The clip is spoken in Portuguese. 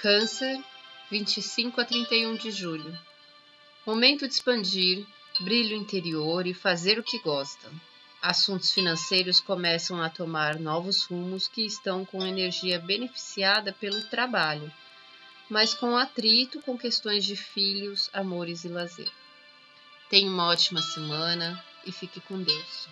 Câncer, 25 a 31 de julho. Momento de expandir, brilho interior e fazer o que gosta. Assuntos financeiros começam a tomar novos rumos que estão com energia beneficiada pelo trabalho, mas com atrito com questões de filhos, amores e lazer. Tenha uma ótima semana e fique com Deus.